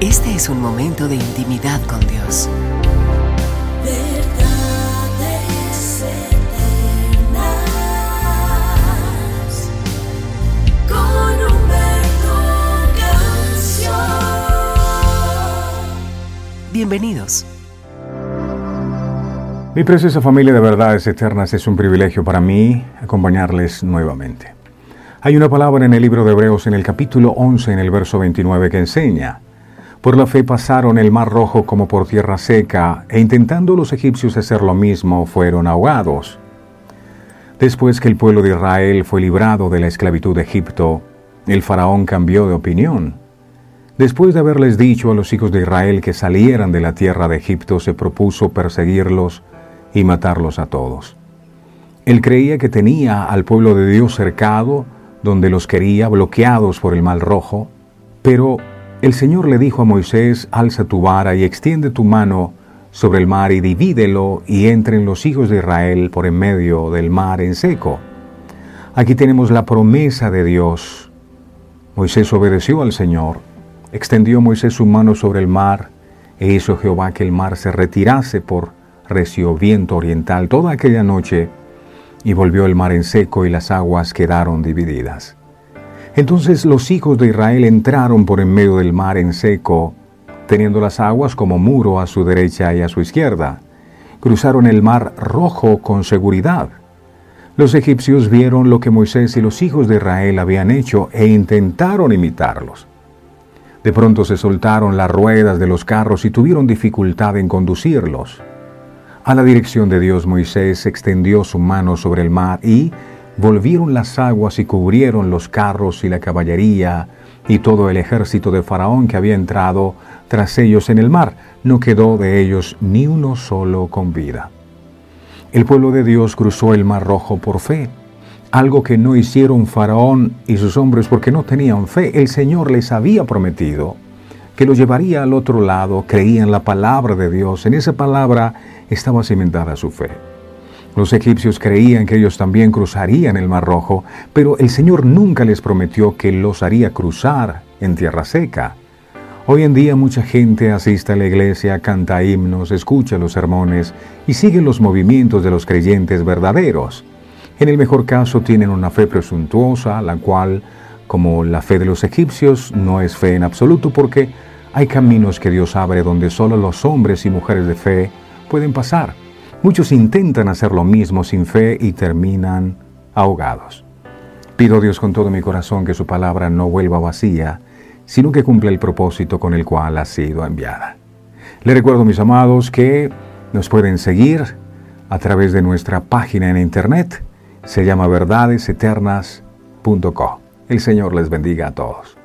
Este es un momento de intimidad con Dios. Verdades eternas con Humberto Canción. Bienvenidos. Mi preciosa familia de verdades eternas es un privilegio para mí acompañarles nuevamente. Hay una palabra en el libro de Hebreos en el capítulo 11 en el verso 29 que enseña, por la fe pasaron el mar rojo como por tierra seca, e intentando los egipcios hacer lo mismo, fueron ahogados. Después que el pueblo de Israel fue librado de la esclavitud de Egipto, el faraón cambió de opinión. Después de haberles dicho a los hijos de Israel que salieran de la tierra de Egipto, se propuso perseguirlos y matarlos a todos. Él creía que tenía al pueblo de Dios cercado, donde los quería bloqueados por el mal rojo, pero el Señor le dijo a Moisés, alza tu vara y extiende tu mano sobre el mar y divídelo y entren los hijos de Israel por en medio del mar en seco. Aquí tenemos la promesa de Dios. Moisés obedeció al Señor, extendió Moisés su mano sobre el mar e hizo Jehová que el mar se retirase por recio viento oriental toda aquella noche y volvió el mar en seco y las aguas quedaron divididas. Entonces los hijos de Israel entraron por en medio del mar en seco, teniendo las aguas como muro a su derecha y a su izquierda. Cruzaron el mar rojo con seguridad. Los egipcios vieron lo que Moisés y los hijos de Israel habían hecho e intentaron imitarlos. De pronto se soltaron las ruedas de los carros y tuvieron dificultad en conducirlos. A la dirección de Dios Moisés extendió su mano sobre el mar y, volvieron las aguas y cubrieron los carros y la caballería y todo el ejército de Faraón que había entrado tras ellos en el mar. No quedó de ellos ni uno solo con vida. El pueblo de Dios cruzó el mar rojo por fe, algo que no hicieron Faraón y sus hombres porque no tenían fe. El Señor les había prometido que lo llevaría al otro lado, creían la palabra de Dios, en esa palabra estaba cimentada su fe. Los egipcios creían que ellos también cruzarían el Mar Rojo, pero el Señor nunca les prometió que los haría cruzar en tierra seca. Hoy en día mucha gente asiste a la iglesia, canta himnos, escucha los sermones y sigue los movimientos de los creyentes verdaderos. En el mejor caso tienen una fe presuntuosa, la cual, como la fe de los egipcios, no es fe en absoluto porque hay caminos que Dios abre donde solo los hombres y mujeres de fe pueden pasar. Muchos intentan hacer lo mismo sin fe y terminan ahogados. Pido a Dios con todo mi corazón que su palabra no vuelva vacía, sino que cumpla el propósito con el cual ha sido enviada. Le recuerdo, mis amados, que nos pueden seguir a través de nuestra página en internet. Se llama verdadeseternas.co. El Señor les bendiga a todos.